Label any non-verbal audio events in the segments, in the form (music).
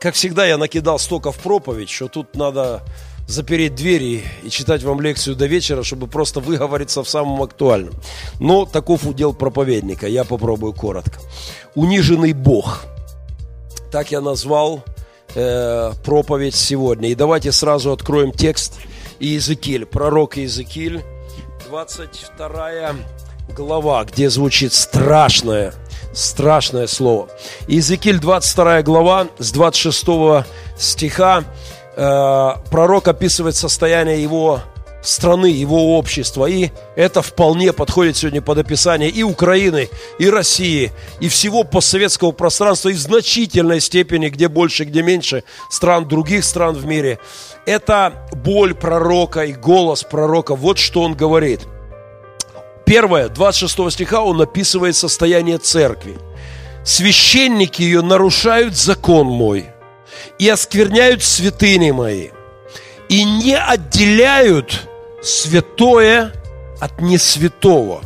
как всегда, я накидал столько в проповедь, что тут надо запереть двери и читать вам лекцию до вечера, чтобы просто выговориться в самом актуальном. Но таков удел проповедника, я попробую коротко. Униженный Бог. Так я назвал э, проповедь сегодня. И давайте сразу откроем текст Иезекииль, пророк Иезекииль, 22 глава, где звучит страшное, страшное слово. Иезекииль, 22 глава, с 26 стиха, э, пророк описывает состояние его страны, его общества. И это вполне подходит сегодня под описание и Украины, и России, и всего постсоветского пространства, и в значительной степени, где больше, где меньше, стран, других стран в мире. Это боль пророка и голос пророка. Вот что он говорит. Первое, 26 стиха, он описывает состояние церкви. Священники ее нарушают закон мой и оскверняют святыни мои и не отделяют святое от несвятого.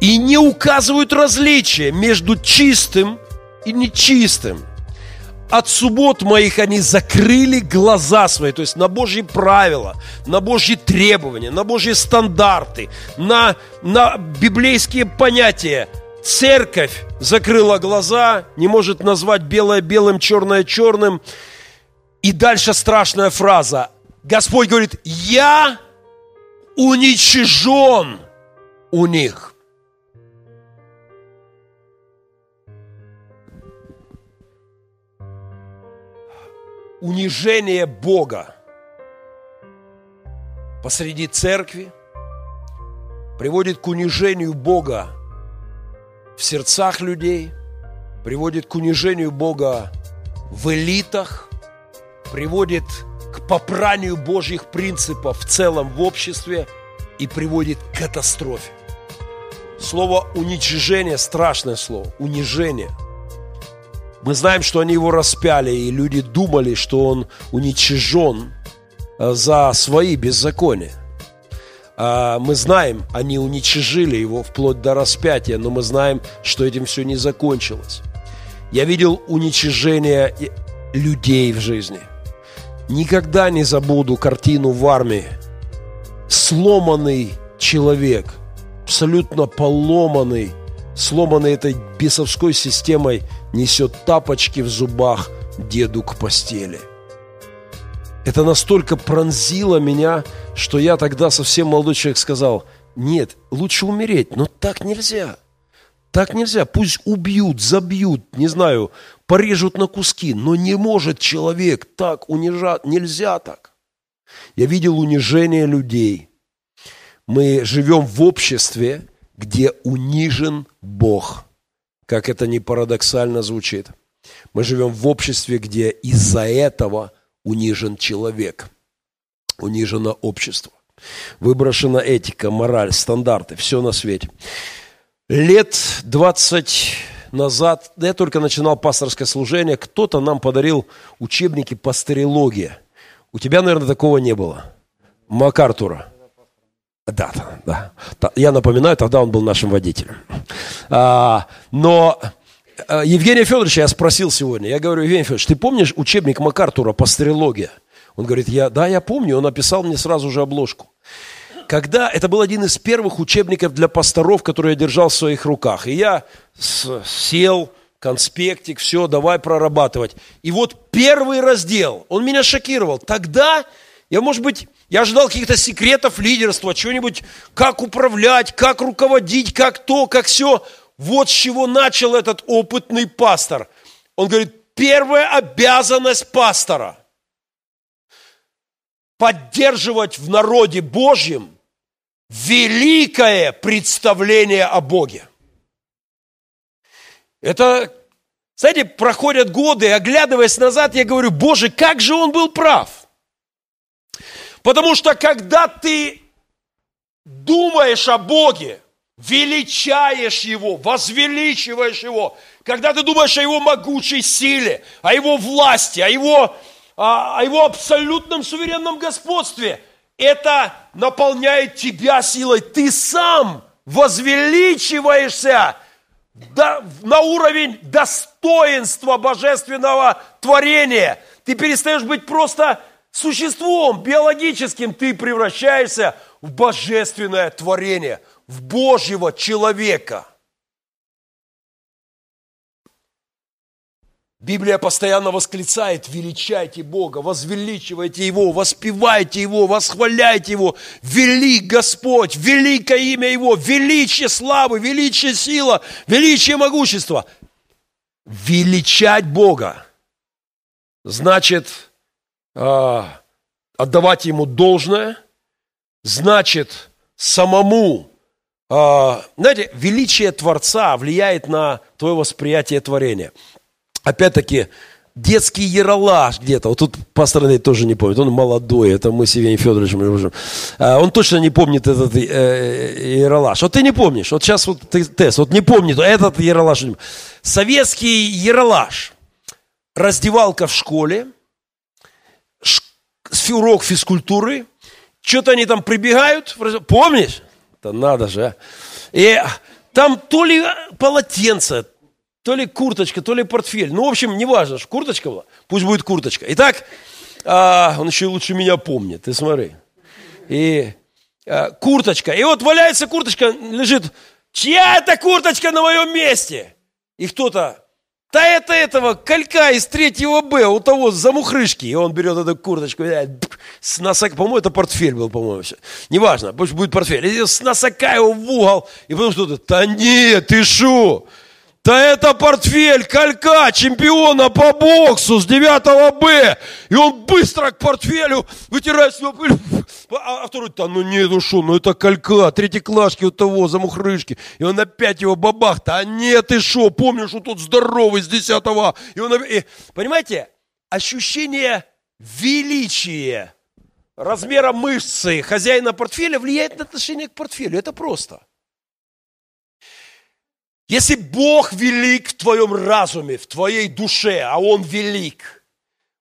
И не указывают различия между чистым и нечистым. От суббот моих они закрыли глаза свои, то есть на Божьи правила, на Божьи требования, на Божьи стандарты, на, на библейские понятия. Церковь закрыла глаза, не может назвать белое белым, черное черным. И дальше страшная фраза. Господь говорит, я уничижен у них. Унижение Бога посреди церкви приводит к унижению Бога в сердцах людей, приводит к унижению Бога в элитах, приводит к попранию Божьих принципов в целом в обществе и приводит к катастрофе. Слово уничижение – страшное слово. Унижение. Мы знаем, что они его распяли, и люди думали, что он уничижен э, за свои беззакония. А мы знаем, они уничижили его вплоть до распятия, но мы знаем, что этим все не закончилось. Я видел уничижение людей в жизни – Никогда не забуду картину в армии. Сломанный человек, абсолютно поломанный, сломанный этой бесовской системой, несет тапочки в зубах деду к постели. Это настолько пронзило меня, что я тогда совсем молодой человек сказал, нет, лучше умереть, но так нельзя. Так нельзя. Пусть убьют, забьют, не знаю, порежут на куски, но не может человек так унижать. Нельзя так. Я видел унижение людей. Мы живем в обществе, где унижен Бог. Как это не парадоксально звучит. Мы живем в обществе, где из-за этого унижен человек. Унижено общество. Выброшена этика, мораль, стандарты, все на свете. Лет 20 назад, я только начинал пасторское служение, кто-то нам подарил учебники по стереологии. У тебя, наверное, такого не было. МакАртура. Да, да. Я напоминаю, тогда он был нашим водителем. А, но а, Евгения Федоровича я спросил сегодня. Я говорю, Евгений Федорович, ты помнишь учебник МакАртура по стереологии? Он говорит, я, да, я помню. Он написал мне сразу же обложку когда это был один из первых учебников для пасторов, который я держал в своих руках. И я сел, конспектик, все, давай прорабатывать. И вот первый раздел, он меня шокировал. Тогда я, может быть, я ожидал каких-то секретов лидерства, чего-нибудь, как управлять, как руководить, как то, как все. Вот с чего начал этот опытный пастор. Он говорит, первая обязанность пастора – поддерживать в народе Божьем великое представление о Боге. Это, знаете, проходят годы, оглядываясь назад, я говорю, Боже, как же он был прав. Потому что когда ты думаешь о Боге, величаешь Его, возвеличиваешь Его, когда ты думаешь о Его могучей силе, о Его власти, о Его, о, о его абсолютном суверенном господстве – это наполняет тебя силой. Ты сам возвеличиваешься на уровень достоинства божественного творения. Ты перестаешь быть просто существом биологическим, ты превращаешься в божественное творение, в Божьего человека – Библия постоянно восклицает, величайте Бога, возвеличивайте Его, воспевайте Его, восхваляйте Его. Велик Господь, великое имя Его, величие славы, величие сила, величие могущества. Величать Бога значит отдавать Ему должное, значит самому э, знаете, величие Творца влияет на твое восприятие творения – опять-таки, детский яролаж где-то. Вот тут пастор Андрей тоже не помнит. Он молодой, это мы с Евгением Федоровичем. А, он точно не помнит этот э, яролаж. Вот ты не помнишь. Вот сейчас вот ты тест. Вот не помнит этот яролаж. Советский яролаж. Раздевалка в школе. Урок физкультуры. Что-то они там прибегают. Помнишь? Да надо же. А. И там то ли полотенце, то ли курточка, то ли портфель. Ну, в общем, неважно, что курточка была, пусть будет курточка. Итак, а, он еще лучше меня помнит, ты смотри. И а, курточка. И вот валяется курточка, лежит, чья это курточка на моем месте? И кто-то, да это этого колька из третьего Б, у того замухрышки. И он берет эту курточку, с носок, по-моему, это портфель был, по-моему, все. Неважно, пусть будет портфель. И с носока его в угол. И потом что-то, да нет, ты шо? Да это портфель колька чемпиона по боксу с 9 Б. И он быстро к портфелю вытирает с него пыль. А, а второй, да ну не, ну что, ну это колька, третьеклашки у того, замухрышки. И он опять его бабах, да нет, ты что, помнишь, что тут здоровый с 10 -го. И он. И, понимаете, ощущение величия, размера мышцы хозяина портфеля влияет на отношение к портфелю. Это просто. Если Бог велик в твоем разуме, в твоей душе, а Он велик,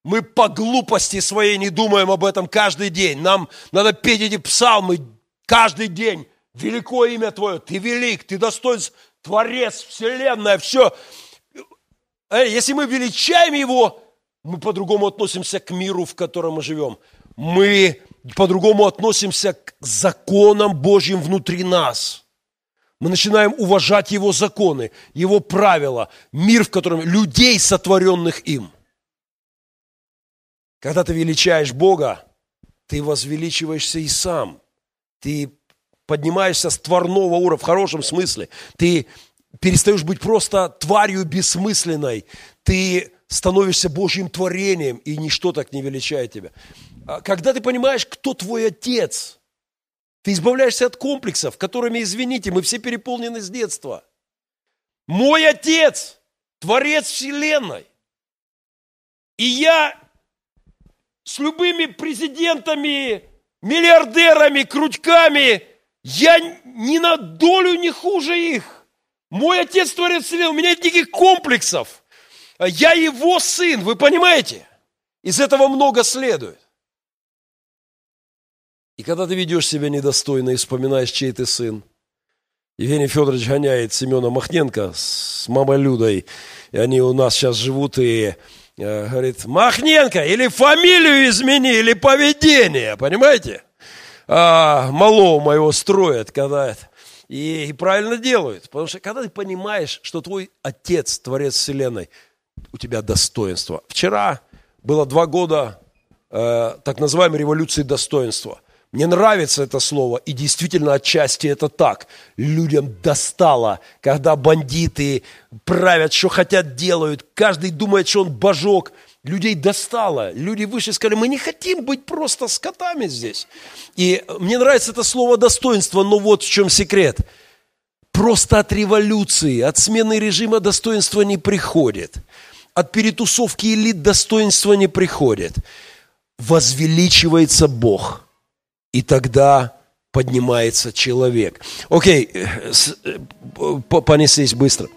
мы по глупости своей не думаем об этом каждый день. Нам надо петь эти псалмы каждый день. Великое имя Твое, Ты велик, Ты достоин, Творец, Вселенная, все. Если мы величаем Его, мы по-другому относимся к миру, в котором мы живем. Мы по-другому относимся к законам Божьим внутри нас – мы начинаем уважать Его законы, Его правила, мир, в котором людей, сотворенных им. Когда ты величаешь Бога, ты возвеличиваешься и сам. Ты поднимаешься с тварного уровня, в хорошем смысле. Ты перестаешь быть просто тварью бессмысленной. Ты становишься Божьим творением, и ничто так не величает тебя. А когда ты понимаешь, кто твой отец – ты избавляешься от комплексов, которыми, извините, мы все переполнены с детства. Мой отец, творец вселенной. И я с любыми президентами, миллиардерами, крутьками, я ни на долю не хуже их. Мой отец творец вселенной, у меня нет никаких комплексов. Я его сын, вы понимаете? Из этого много следует. И когда ты ведешь себя недостойно и вспоминаешь, чей ты сын, Евгений Федорович гоняет Семена Махненко с мамой Людой, и они у нас сейчас живут, и э, говорит, Махненко, или фамилию измени, или поведение, понимаете? А, малого моего строят, когда это. И, и правильно делают, потому что когда ты понимаешь, что твой отец, творец вселенной, у тебя достоинство. Вчера было два года э, так называемой революции достоинства. Мне нравится это слово, и действительно отчасти это так. Людям достало, когда бандиты правят, что хотят, делают. Каждый думает, что он божок. Людей достало. Люди вышли и сказали, мы не хотим быть просто скотами здесь. И мне нравится это слово достоинство, но вот в чем секрет. Просто от революции, от смены режима достоинства не приходит. От перетусовки элит достоинства не приходит. Возвеличивается Бог – и тогда поднимается человек. Окей, э, понеслись быстро.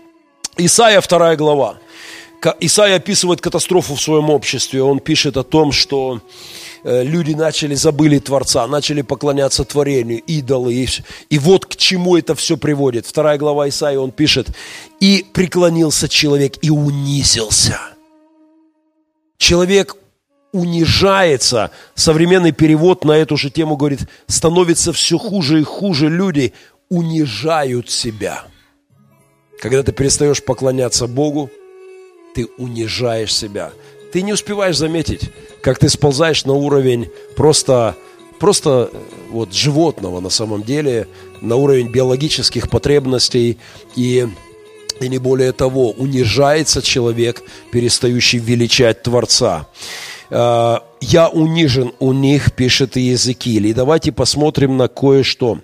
Исайя, вторая глава. Исайя описывает катастрофу в своем обществе. Он пишет о том, что э, люди начали, забыли Творца, начали поклоняться творению, идолы. И, и вот к чему это все приводит. Вторая глава Исаии, он пишет, «И преклонился человек, и унизился». Человек унижается. Современный перевод на эту же тему говорит, становится все хуже и хуже. Люди унижают себя. Когда ты перестаешь поклоняться Богу, ты унижаешь себя. Ты не успеваешь заметить, как ты сползаешь на уровень просто, просто э, вот животного на самом деле, на уровень биологических потребностей и и не более того, унижается человек, перестающий величать Творца. «Э, «Я унижен у них», пишет Иезекииль. И давайте посмотрим на кое-что.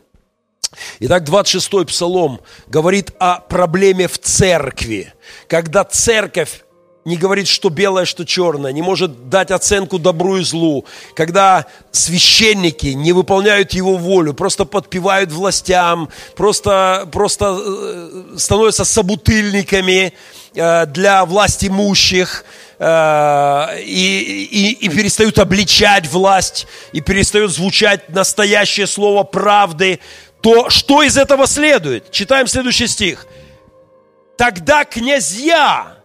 Итак, 26-й псалом говорит о проблеме в церкви. Когда церковь не говорит, что белое, что черное, не может дать оценку добру и злу, когда священники не выполняют его волю, просто подпевают властям, просто, просто э, становятся собутыльниками для власть имущих, э, и, и, и перестают обличать власть, и перестает звучать настоящее слово правды, то что из этого следует? Читаем следующий стих. Тогда князья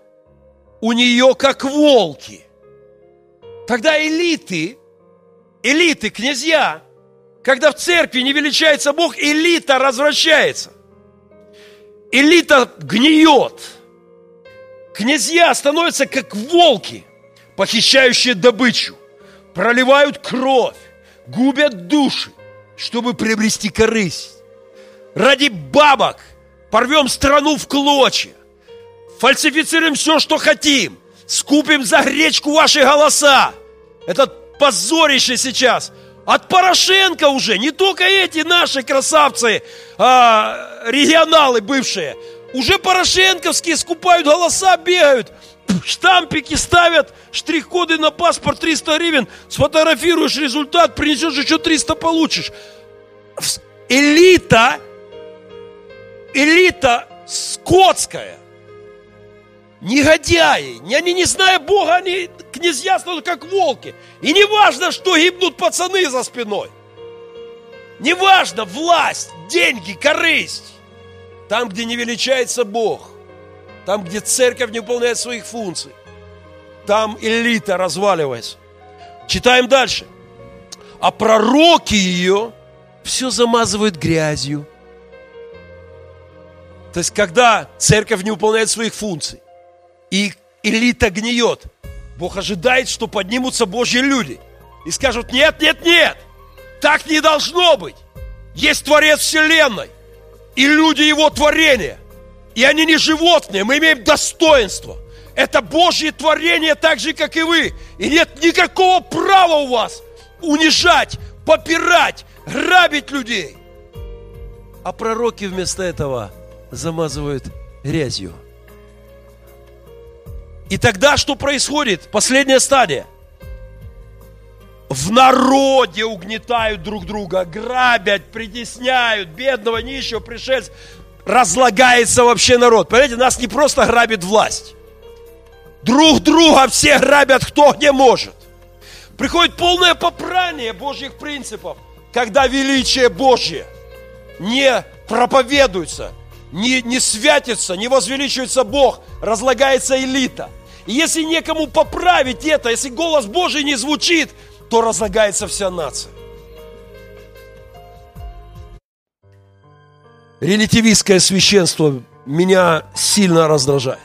у нее как волки. Тогда элиты, элиты, князья, когда в церкви не величается Бог, элита развращается. Элита гниет. Князья становятся как волки, похищающие добычу, проливают кровь, губят души, чтобы приобрести корысть. Ради бабок порвем страну в клочья, фальсифицируем все, что хотим, скупим за гречку ваши голоса. Это позорище сейчас. От Порошенко уже, не только эти наши красавцы, а, регионалы бывшие, уже порошенковские скупают голоса, бегают, штампики ставят, штрих-коды на паспорт 300 гривен, сфотографируешь результат, принесешь еще 300 получишь. Элита, элита скотская – негодяи, они не зная Бога, они князья станут как волки. И не важно, что гибнут пацаны за спиной. Не важно власть, деньги, корысть. Там, где не величается Бог, там, где церковь не выполняет своих функций, там элита разваливается. Читаем дальше. А пророки ее все замазывают грязью. То есть, когда церковь не выполняет своих функций, и элита гниет. Бог ожидает, что поднимутся Божьи люди и скажут, нет, нет, нет, так не должно быть. Есть Творец Вселенной и люди Его творения. И они не животные, мы имеем достоинство. Это Божье творение так же, как и вы. И нет никакого права у вас унижать, попирать, грабить людей. А пророки вместо этого замазывают грязью – и тогда что происходит? Последняя стадия. В народе угнетают друг друга, грабят, притесняют бедного, нищего, пришельца. Разлагается вообще народ. Понимаете, нас не просто грабит власть. Друг друга все грабят кто где может. Приходит полное попрание Божьих принципов, когда величие Божье не проповедуется, не, не святится, не возвеличивается Бог, разлагается элита. И если некому поправить это, если голос Божий не звучит, то разлагается вся нация. Релятивистское священство меня сильно раздражает.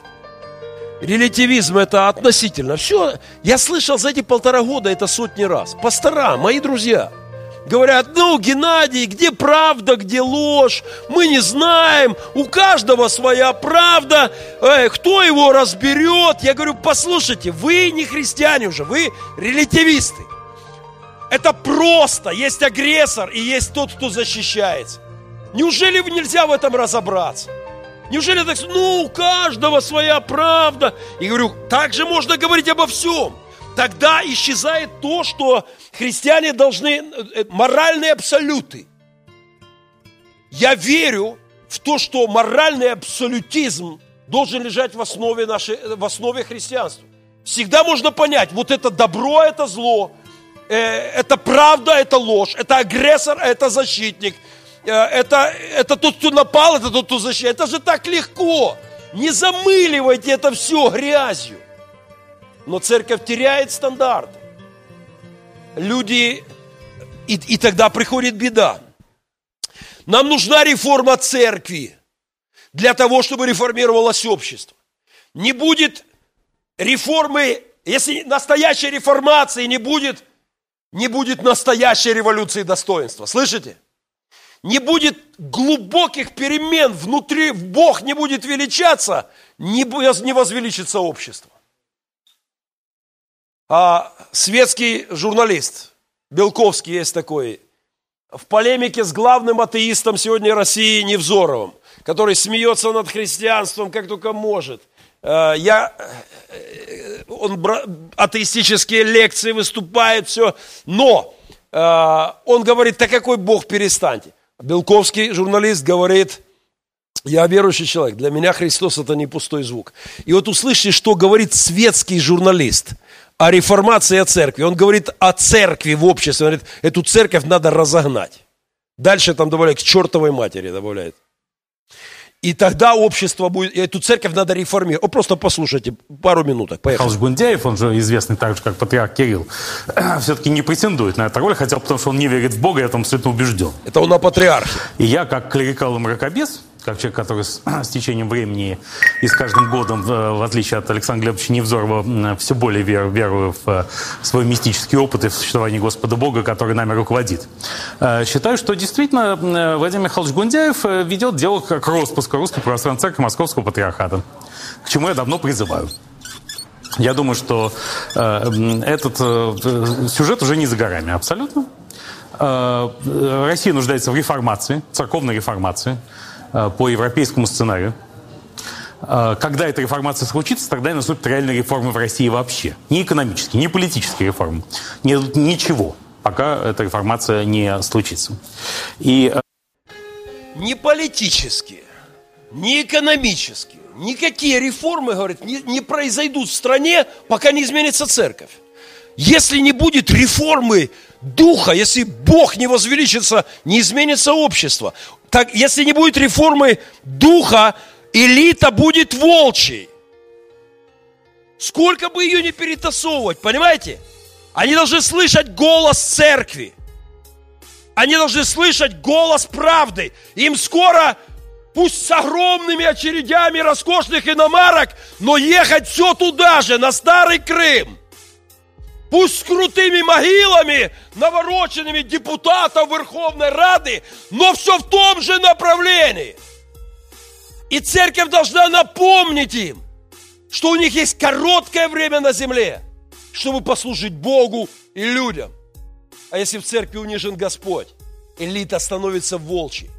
Релятивизм это относительно. Все, я слышал за эти полтора года это сотни раз. Пастора, мои друзья – Говорят, ну, Геннадий, где правда, где ложь? Мы не знаем, у каждого своя правда, э, кто его разберет? Я говорю, послушайте, вы не христиане уже, вы релятивисты. Это просто, есть агрессор и есть тот, кто защищается. Неужели нельзя в этом разобраться? Неужели так, ну, у каждого своя правда? И говорю, так же можно говорить обо всем. Тогда исчезает то, что христиане должны, э, э, моральные абсолюты. Я верю в то, что моральный абсолютизм должен лежать в основе, нашей, в основе христианства. Всегда можно понять, вот это добро, это зло, э, это правда, это ложь, это агрессор, это защитник, э, это, это тот, кто напал, это тот, кто защищает. Это же так легко. Не замыливайте это все грязью. Но церковь теряет стандарты. Люди, и, и тогда приходит беда. Нам нужна реформа церкви для того, чтобы реформировалось общество. Не будет реформы, если настоящей реформации не будет, не будет настоящей революции достоинства. Слышите? Не будет глубоких перемен внутри, Бог не будет величаться, не возвеличится общество. А светский журналист, Белковский есть такой, в полемике с главным атеистом сегодня России Невзоровым, который смеется над христианством как только может. Э, я, э, он атеистические лекции выступает, все, но э, он говорит, да какой Бог, перестаньте. Белковский журналист говорит, я верующий человек, для меня Христос это не пустой звук. И вот услышите, что говорит светский журналист о реформации о церкви. Он говорит о церкви в обществе. Он говорит, эту церковь надо разогнать. Дальше там добавляет, к чертовой матери добавляет. И тогда общество будет, эту церковь надо реформировать. О, просто послушайте, пару минуток, поехали. Михаил Гундяев, он же известный также как патриарх Кирилл, (clears throat) все-таки не претендует на эту роль, хотя потому что он не верит в Бога, я там абсолютно убежден. Это он о патриархе. И я, как клерикал и мракобес, как человек, который с, (clears throat) с течением времени и с каждым годом, в отличие от Александра Глебовича Невзорова, все более вер, верую в э, свой мистический опыт и в существование Господа Бога, который нами руководит. Э, считаю, что действительно э, Владимир Михайлович Гундяев ведет дело к распуску Русской Православной Церкви Московского Патриархата, к чему я давно призываю. Я думаю, что э, этот э, сюжет уже не за горами абсолютно. Э, Россия нуждается в реформации, церковной реформации. Э, по европейскому сценарию. Э, когда эта реформация случится, тогда и наступит реальная реформа в России вообще. Не экономические, не политические реформы. Не, ничего, пока эта реформация не случится. И... Э, не политические, не экономические, никакие реформы, говорит, не, не произойдут в стране, пока не изменится церковь. Если не будет реформы духа, если Бог не возвеличится, не изменится общество. Так, если не будет реформы духа, элита будет волчьей. Сколько бы ее не перетасовывать, понимаете? Они должны слышать голос церкви. Они должны слышать голос правды. Им скоро, пусть с огромными очередями роскошных иномарок, но ехать все туда же, на Старый Крым – пусть с крутыми могилами, навороченными депутатов Верховной Рады, но все в том же направлении. И церковь должна напомнить им, что у них есть короткое время на земле, чтобы послужить Богу и людям. А если в церкви унижен Господь, элита становится волчьей.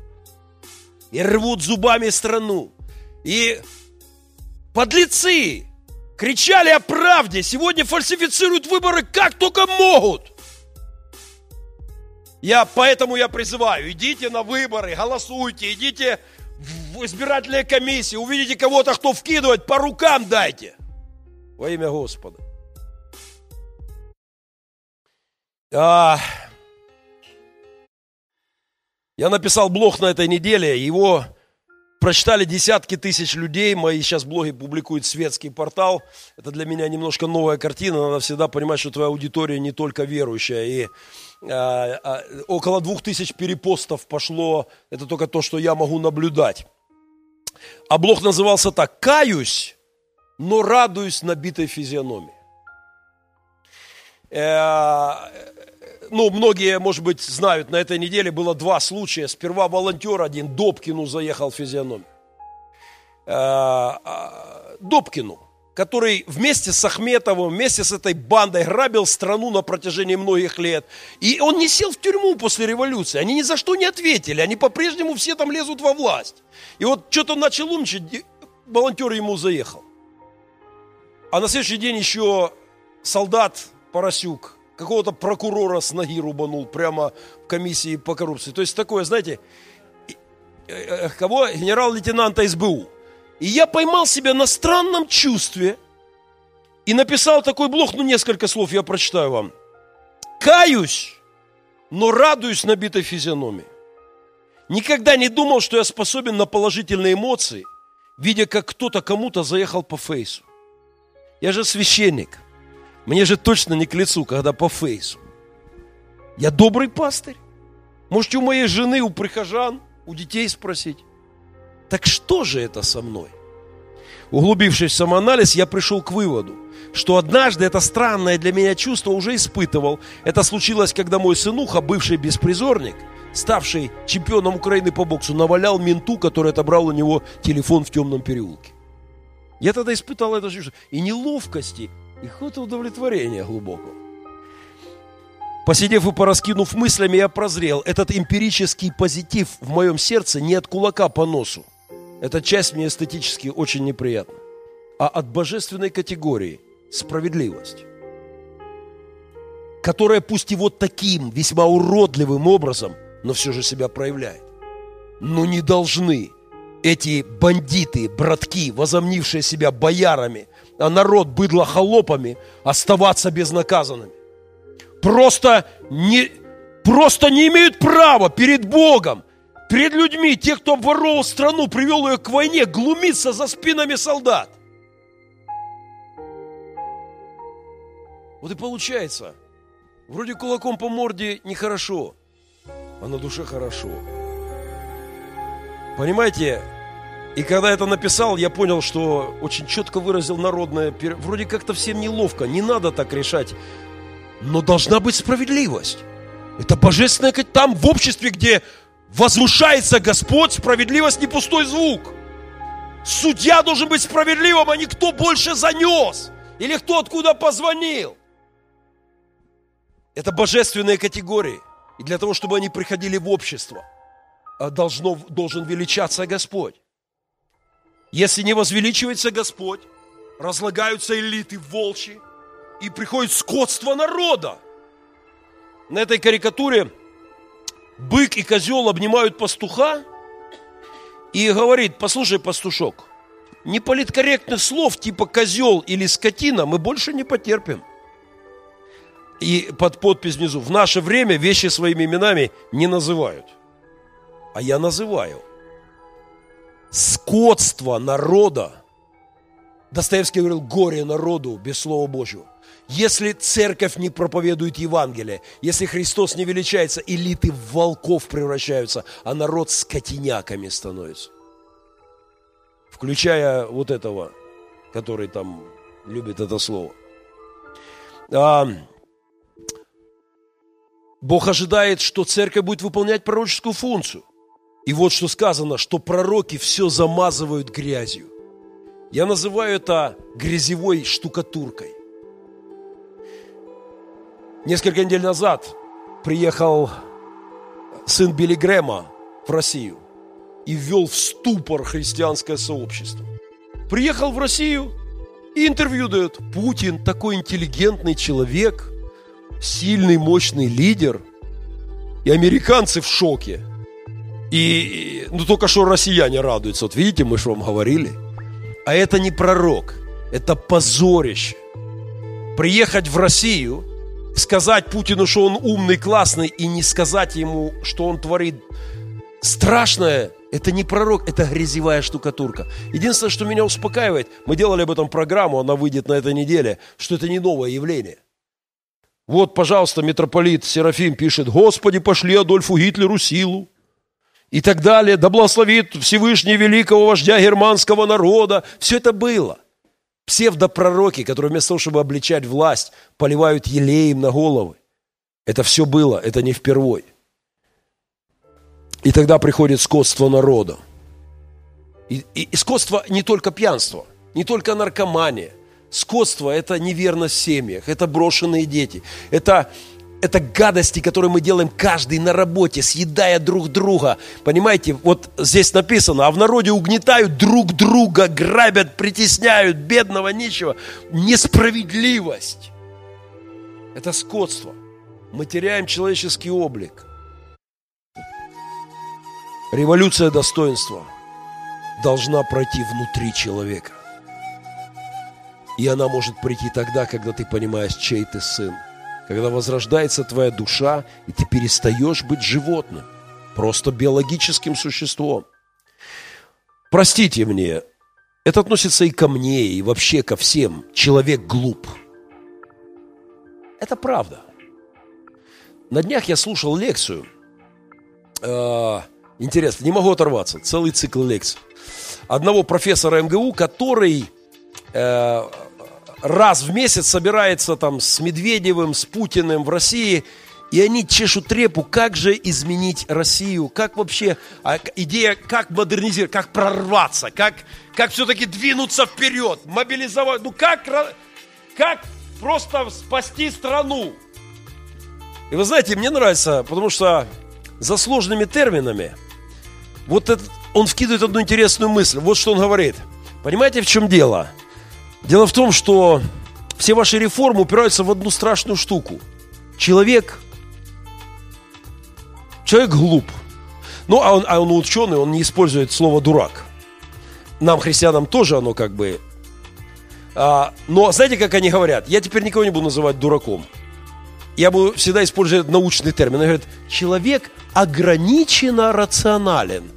И рвут зубами страну. И подлецы, кричали о правде, сегодня фальсифицируют выборы как только могут. Я, поэтому я призываю, идите на выборы, голосуйте, идите в избирательные комиссии, увидите кого-то, кто вкидывает, по рукам дайте. Во имя Господа. А, я написал блог на этой неделе, его прочитали десятки тысяч людей. Мои сейчас блоги публикует светский портал. Это для меня немножко новая картина. Надо всегда понимать, что твоя аудитория не только верующая. И а, а, около двух тысяч перепостов пошло. Это только то, что я могу наблюдать. А блог назывался так. «Каюсь, но радуюсь набитой физиономии». Ну, многие, может быть, знают, на этой неделе было два случая. Сперва волонтер один Добкину заехал в физиономию. Э, а, Добкину, который вместе с Ахметовым, вместе с этой бандой грабил страну на протяжении многих лет. И он не сел в тюрьму после революции. Они ни за что не ответили. Они по-прежнему все там лезут во власть. И вот что-то начал умничать, волонтер ему заехал. А на следующий день еще солдат Поросюк какого-то прокурора с ноги рубанул прямо в комиссии по коррупции. То есть такое, знаете, э, э, кого? Генерал-лейтенанта СБУ. И я поймал себя на странном чувстве и написал такой блог, ну несколько слов я прочитаю вам. каюсь, но радуюсь набитой физиономии. Никогда не думал, что я способен на положительные эмоции, видя, как кто-то кому-то заехал по фейсу. Я же священник. Мне же точно не к лицу, когда по фейсу. Я добрый пастырь. Можете у моей жены, у прихожан, у детей спросить. Так что же это со мной? Углубившись в самоанализ, я пришел к выводу, что однажды это странное для меня чувство уже испытывал. Это случилось, когда мой сынуха, бывший беспризорник, ставший чемпионом Украины по боксу, навалял менту, который отобрал у него телефон в темном переулке. Я тогда испытал это чувство и неловкости, какое-то удовлетворение глубокого. Посидев и пораскинув мыслями, я прозрел. Этот эмпирический позитив в моем сердце не от кулака по носу, эта часть мне эстетически очень неприятна. А от божественной категории справедливость, которая пусть и вот таким весьма уродливым образом, но все же себя проявляет. Но не должны эти бандиты, братки, возомнившие себя боярами, а народ быдло холопами, оставаться безнаказанными. Просто не, просто не имеют права перед Богом перед людьми, те, кто обворовал страну, привел ее к войне, глумиться за спинами солдат. Вот и получается, вроде кулаком по морде нехорошо, а на душе хорошо. Понимаете, и когда это написал, я понял, что очень четко выразил народное, вроде как-то всем неловко, не надо так решать, но должна быть справедливость. Это божественное, там в обществе, где Возвышается Господь, справедливость не пустой звук. Судья должен быть справедливым, а не кто больше занес. Или кто откуда позвонил. Это божественные категории. И для того, чтобы они приходили в общество, а должно, должен величаться Господь. Если не возвеличивается Господь, разлагаются элиты волчьи, и приходит скотство народа. На этой карикатуре бык и козел обнимают пастуха и говорит, послушай, пастушок, неполиткорректных слов типа козел или скотина мы больше не потерпим. И под подпись внизу, в наше время вещи своими именами не называют. А я называю. Скотство народа. Достоевский говорил, горе народу без Слова Божьего. Если церковь не проповедует Евангелие, если Христос не величается, элиты в волков превращаются, а народ скотиняками становится. Включая вот этого, который там любит это слово. А, Бог ожидает, что церковь будет выполнять пророческую функцию. И вот что сказано, что пророки все замазывают грязью. Я называю это грязевой штукатуркой. Несколько недель назад приехал сын Билли Грэма в Россию и ввел в ступор христианское сообщество. Приехал в Россию и интервью дает. Путин такой интеллигентный человек, сильный, мощный лидер. И американцы в шоке. И, ну, только что россияне радуются. Вот видите, мы же вам говорили. А это не пророк, это позорище. Приехать в Россию – сказать Путину, что он умный, классный, и не сказать ему, что он творит страшное, это не пророк, это грязевая штукатурка. Единственное, что меня успокаивает, мы делали об этом программу, она выйдет на этой неделе, что это не новое явление. Вот, пожалуйста, митрополит Серафим пишет, «Господи, пошли Адольфу Гитлеру силу» и так далее, да благословит Всевышний великого вождя германского народа. Все это было. Псевдопророки, которые вместо того, чтобы обличать власть, поливают елеем на головы. Это все было, это не впервой. И тогда приходит скотство народа. И, и, и скотство не только пьянство, не только наркомания. Скотство – это неверность в семьях, это брошенные дети, это это гадости, которые мы делаем каждый на работе, съедая друг друга. Понимаете, вот здесь написано, а в народе угнетают друг друга, грабят, притесняют бедного, нищего. Несправедливость. Это скотство. Мы теряем человеческий облик. Революция достоинства должна пройти внутри человека. И она может прийти тогда, когда ты понимаешь, чей ты сын когда возрождается твоя душа, и ты перестаешь быть животным, просто биологическим существом. Простите мне, это относится и ко мне, и вообще ко всем. Человек глуп. Это правда. На днях я слушал лекцию. Э, интересно, не могу оторваться. Целый цикл лекций. Одного профессора МГУ, который э, раз в месяц собирается там с Медведевым, с Путиным в России, и они чешут трепу, как же изменить Россию, как вообще, а, идея, как модернизировать, как прорваться, как, как все-таки двинуться вперед, мобилизовать, ну как, как просто спасти страну. И вы знаете, мне нравится, потому что за сложными терминами, вот этот, он вкидывает одну интересную мысль. Вот что он говорит. Понимаете, в чем дело? Дело в том, что все ваши реформы упираются в одну страшную штуку. Человек, человек глуп. Ну, а он, а он ученый, он не использует слово дурак. Нам, христианам, тоже оно как бы... А, но знаете, как они говорят? Я теперь никого не буду называть дураком. Я буду всегда использовать научный термин. Они говорят, человек ограниченно рационален.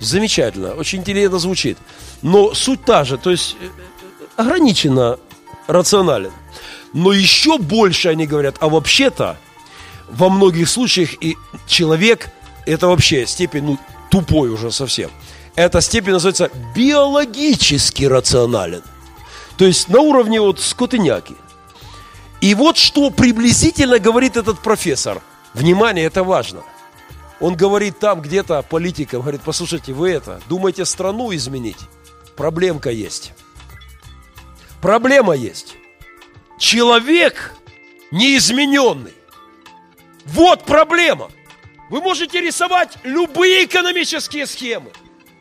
Замечательно, очень интересно звучит. Но суть та же, то есть э, ограниченно рационален. Но еще больше они говорят, а вообще-то во многих случаях и человек это вообще степень ну, тупой уже совсем. Эта степень называется биологически рационален. То есть на уровне вот скотыняки. И вот что приблизительно говорит этот профессор. Внимание, это важно. Он говорит там где-то политикам, говорит, послушайте, вы это, думаете страну изменить? Проблемка есть. Проблема есть. Человек неизмененный. Вот проблема. Вы можете рисовать любые экономические схемы.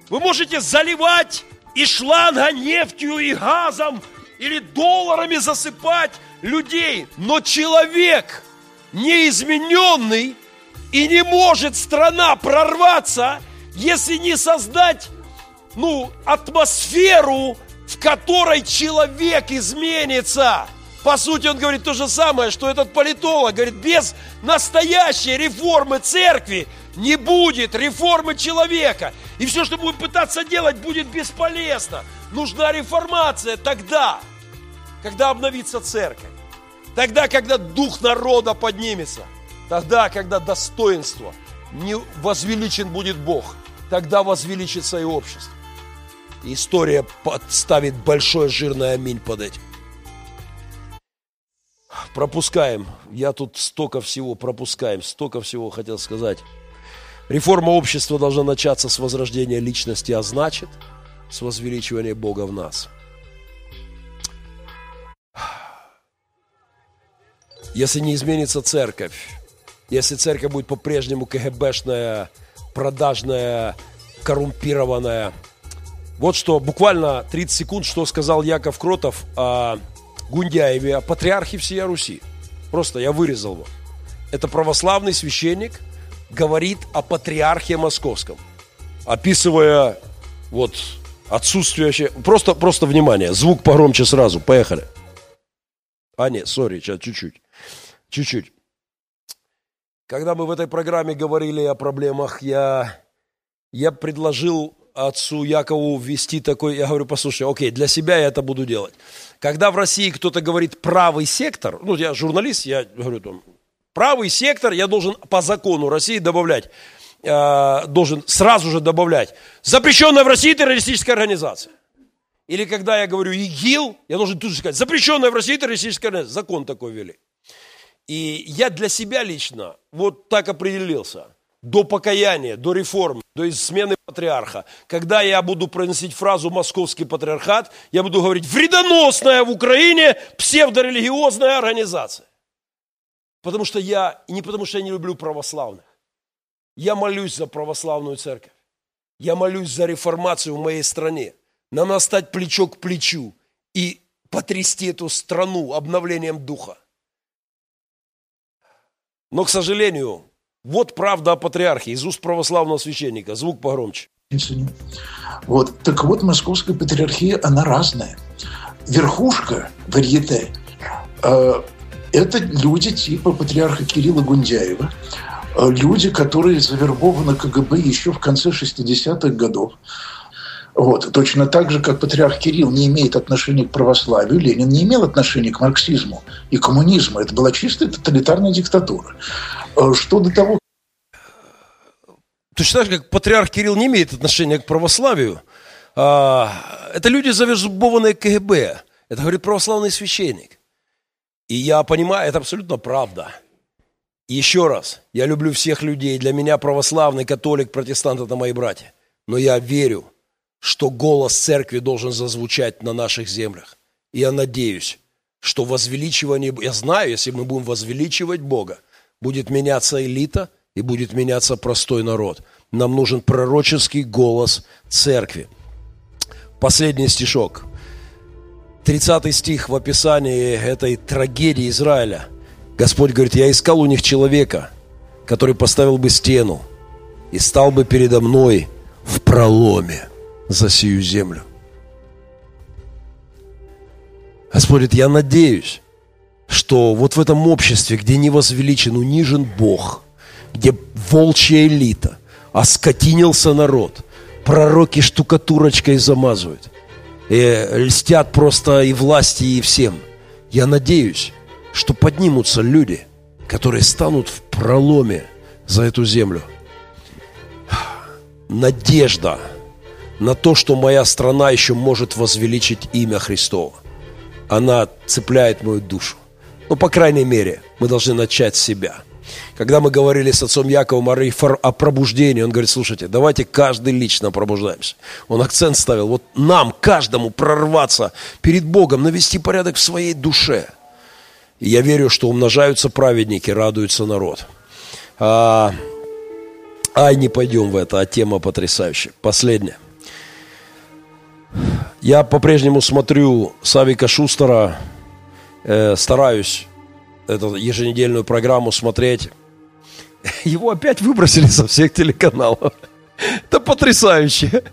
Вы можете заливать и шланга нефтью и газом или долларами засыпать людей. Но человек неизмененный и не может страна прорваться, если не создать ну, атмосферу в которой человек изменится. По сути, он говорит то же самое, что этот политолог говорит, без настоящей реформы церкви не будет реформы человека. И все, что будем пытаться делать, будет бесполезно. Нужна реформация тогда, когда обновится церковь. Тогда, когда дух народа поднимется. Тогда, когда достоинство, не возвеличен будет Бог. Тогда возвеличится и общество. История подставит большое жирное аминь под этим. Пропускаем. Я тут столько всего пропускаем, столько всего хотел сказать. Реформа общества должна начаться с возрождения личности, а значит, с возвеличивания Бога в нас. Если не изменится церковь, если церковь будет по-прежнему КГБшная, продажная, коррумпированная, вот что, буквально 30 секунд, что сказал Яков Кротов о Гундяеве, о патриархе всей Руси. Просто я вырезал его. Это православный священник говорит о патриархе московском, описывая вот отсутствие... Просто, просто внимание, звук погромче сразу, поехали. А, нет, сори, сейчас чуть-чуть. Чуть-чуть. Когда мы в этой программе говорили о проблемах, я, я предложил отцу Якову ввести такой, я говорю, послушай, окей, для себя я это буду делать. Когда в России кто-то говорит правый сектор, ну, я журналист, я говорю, там, правый сектор, я должен по закону России добавлять, э, должен сразу же добавлять, запрещенная в России террористическая организация. Или когда я говорю ИГИЛ, я должен тут же сказать, запрещенная в России террористическая организация. Закон такой ввели. И я для себя лично вот так определился – до покаяния, до реформы, до смены патриарха. Когда я буду произносить фразу «московский патриархат», я буду говорить «вредоносная в Украине псевдорелигиозная организация». Потому что я, не потому что я не люблю православных. Я молюсь за православную церковь. Я молюсь за реформацию в моей стране. Нам надо стать плечо к плечу и потрясти эту страну обновлением духа. Но, к сожалению, вот правда о патриархе из уст православного священника. Звук погромче. Вот. Так вот, московская патриархия, она разная. Верхушка варьете, э, Это люди типа патриарха Кирилла Гундяева, э, люди, которые завербованы КГБ еще в конце 60-х годов. Вот. Точно так же, как патриарх Кирилл не имеет отношения к православию, Ленин не имел отношения к марксизму и коммунизму. Это была чистая тоталитарная диктатура. Э, что до того... Точно так же, как патриарх Кирилл не имеет отношения к православию, а, это люди, завербованные КГБ. Это говорит православный священник. И я понимаю, это абсолютно правда. И еще раз, я люблю всех людей. Для меня православный, католик, протестант – это мои братья. Но я верю, что голос церкви должен зазвучать на наших землях. Я надеюсь, что возвеличивание, я знаю, если мы будем возвеличивать Бога, будет меняться элита и будет меняться простой народ. Нам нужен пророческий голос церкви. Последний стишок. 30 стих в описании этой трагедии Израиля. Господь говорит, я искал у них человека, который поставил бы стену и стал бы передо мной в проломе за сию землю. Господь, я надеюсь, что вот в этом обществе, где не возвеличен, унижен Бог, где волчья элита, оскотинился народ, пророки штукатурочкой замазывают, и льстят просто и власти, и всем. Я надеюсь, что поднимутся люди, которые станут в проломе за эту землю. Надежда на то, что моя страна еще может возвеличить имя Христова. Она цепляет мою душу. Ну, по крайней мере, мы должны начать с себя. Когда мы говорили с отцом Яковом о пробуждении, он говорит, слушайте, давайте каждый лично пробуждаемся. Он акцент ставил, вот нам, каждому прорваться перед Богом, навести порядок в своей душе. И я верю, что умножаются праведники, радуется народ. А, ай, не пойдем в это, а тема потрясающая. Последняя. Я по-прежнему смотрю Савика Шустера, э, стараюсь эту еженедельную программу смотреть. Его опять выбросили со всех телеканалов. Это потрясающе.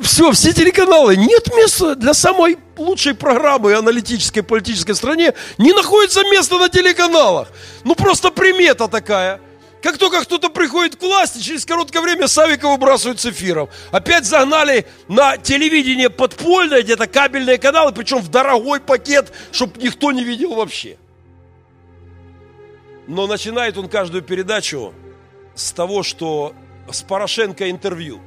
Все, все телеканалы. Нет места для самой лучшей программы аналитической политической стране. Не находится места на телеканалах. Ну, просто примета такая. Как только кто-то приходит к власти, через короткое время Савика выбрасывают с эфиров. Опять загнали на телевидение подпольное, где-то кабельные каналы, причем в дорогой пакет, чтобы никто не видел вообще. Но начинает он каждую передачу с того, что с Порошенко интервью.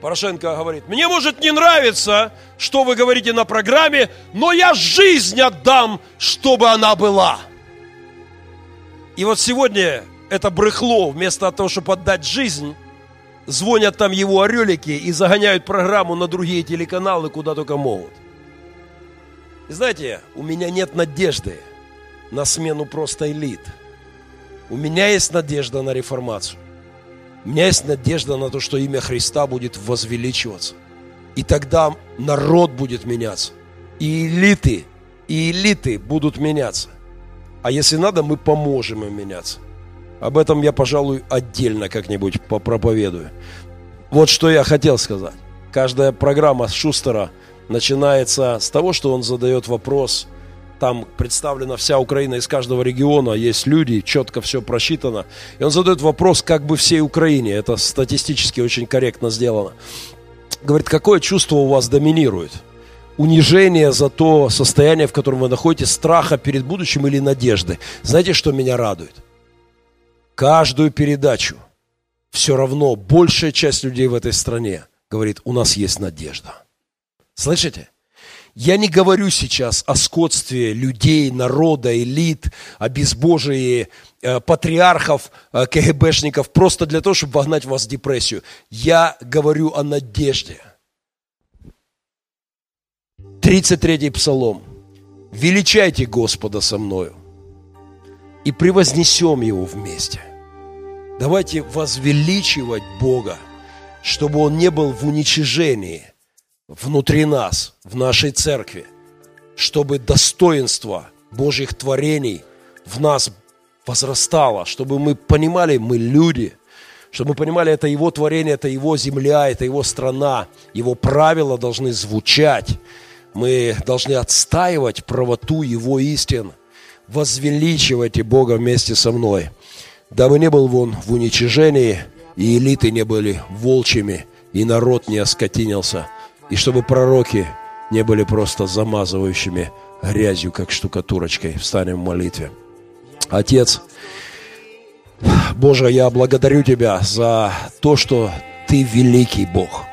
Порошенко говорит, мне может не нравиться, что вы говорите на программе, но я жизнь отдам, чтобы она была. И вот сегодня это брехло, вместо того, чтобы отдать жизнь, звонят там его орелики и загоняют программу на другие телеканалы, куда только могут. И знаете, у меня нет надежды на смену просто элит. У меня есть надежда на реформацию. У меня есть надежда на то, что имя Христа будет возвеличиваться. И тогда народ будет меняться. И элиты, и элиты будут меняться. А если надо, мы поможем им меняться. Об этом я, пожалуй, отдельно как-нибудь попроповедую. Вот что я хотел сказать. Каждая программа Шустера начинается с того, что он задает вопрос. Там представлена вся Украина из каждого региона, есть люди, четко все просчитано. И он задает вопрос как бы всей Украине. Это статистически очень корректно сделано. Говорит, какое чувство у вас доминирует? Унижение за то состояние, в котором вы находитесь, страха перед будущим или надежды. Знаете, что меня радует? Каждую передачу все равно большая часть людей в этой стране говорит, у нас есть надежда. Слышите? Я не говорю сейчас о скотстве людей, народа, элит, о безбожии э, патриархов, э, КГБшников, просто для того, чтобы вогнать вас в депрессию. Я говорю о надежде – 33-й псалом. «Величайте Господа со мною, и превознесем Его вместе». Давайте возвеличивать Бога, чтобы Он не был в уничижении внутри нас, в нашей церкви, чтобы достоинство Божьих творений в нас возрастало, чтобы мы понимали, мы люди, чтобы мы понимали, это Его творение, это Его земля, это Его страна, Его правила должны звучать – Мы должны отстаивать правоту Его истин. Возвеличивайте Бога вместе со мной. Дабы не был вон в уничижении, и элиты не были волчьими, и народ не оскотинился, и чтобы пророки не были просто замазывающими грязью, как штукатурочкой. Встанем в молитве. Отец, Боже, я благодарю Тебя за то, что Ты великий Бог.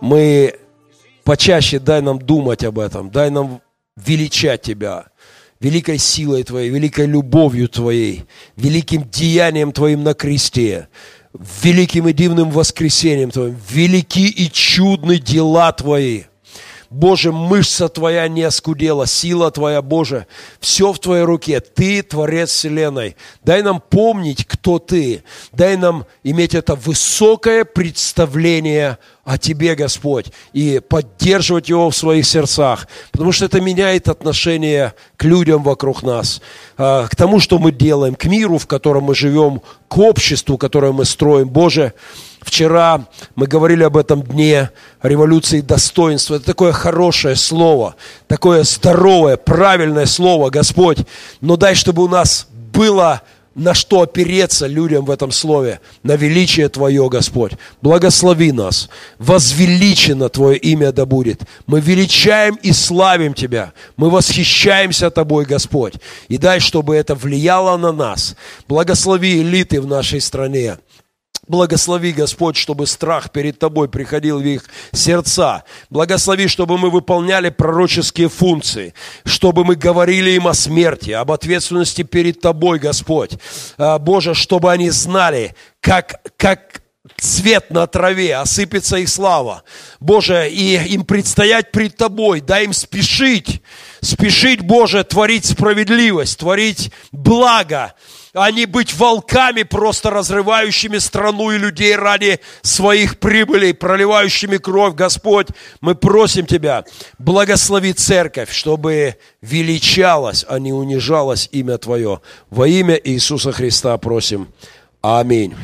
Мы почаще дай нам думать об этом, дай нам величать Тебя, великой силой Твоей, великой любовью Твоей, великим деянием Твоим на кресте, великим и дивным воскресением Твоим, велики и чудны дела Твои – Боже, мышца Твоя не оскудела, сила Твоя, Боже, все в Твоей руке. Ты Творец Вселенной. Дай нам помнить, кто Ты. Дай нам иметь это высокое представление о Тебе, Господь, и поддерживать его в своих сердцах, потому что это меняет отношение к людям вокруг нас, а, к тому, что мы делаем, к миру, в котором мы живем, к обществу, которое мы строим. Боже, Вчера мы говорили об этом дне революции достоинства. Это такое хорошее слово, такое здоровое, правильное слово, Господь. Но дай, чтобы у нас было на что опереться людям в этом слове, на величие Твое, Господь. Благослови нас, возвеличено Твое имя да будет. Мы величаем и славим Тебя, мы восхищаемся Тобой, Господь. И дай, чтобы это влияло на нас. Благослови элиты в нашей стране. Благослови, Господь, чтобы страх перед Тобой приходил в их сердца. Благослови, чтобы мы выполняли пророческие функции, чтобы мы говорили им о смерти, об ответственности перед Тобой, Господь. А, Боже, чтобы они знали, как, как цвет на траве, осыпется их слава. Боже, и им предстоять пред Тобой, дай им спешить, спешить, Боже, творить справедливость, творить благо, а не быть волками, просто разрывающими страну и людей ради своих прибылей, проливающими кровь. Господь, мы просим Тебя, благослови церковь, чтобы величалось, а не унижалось имя Твое. Во имя Иисуса Христа просим. Аминь.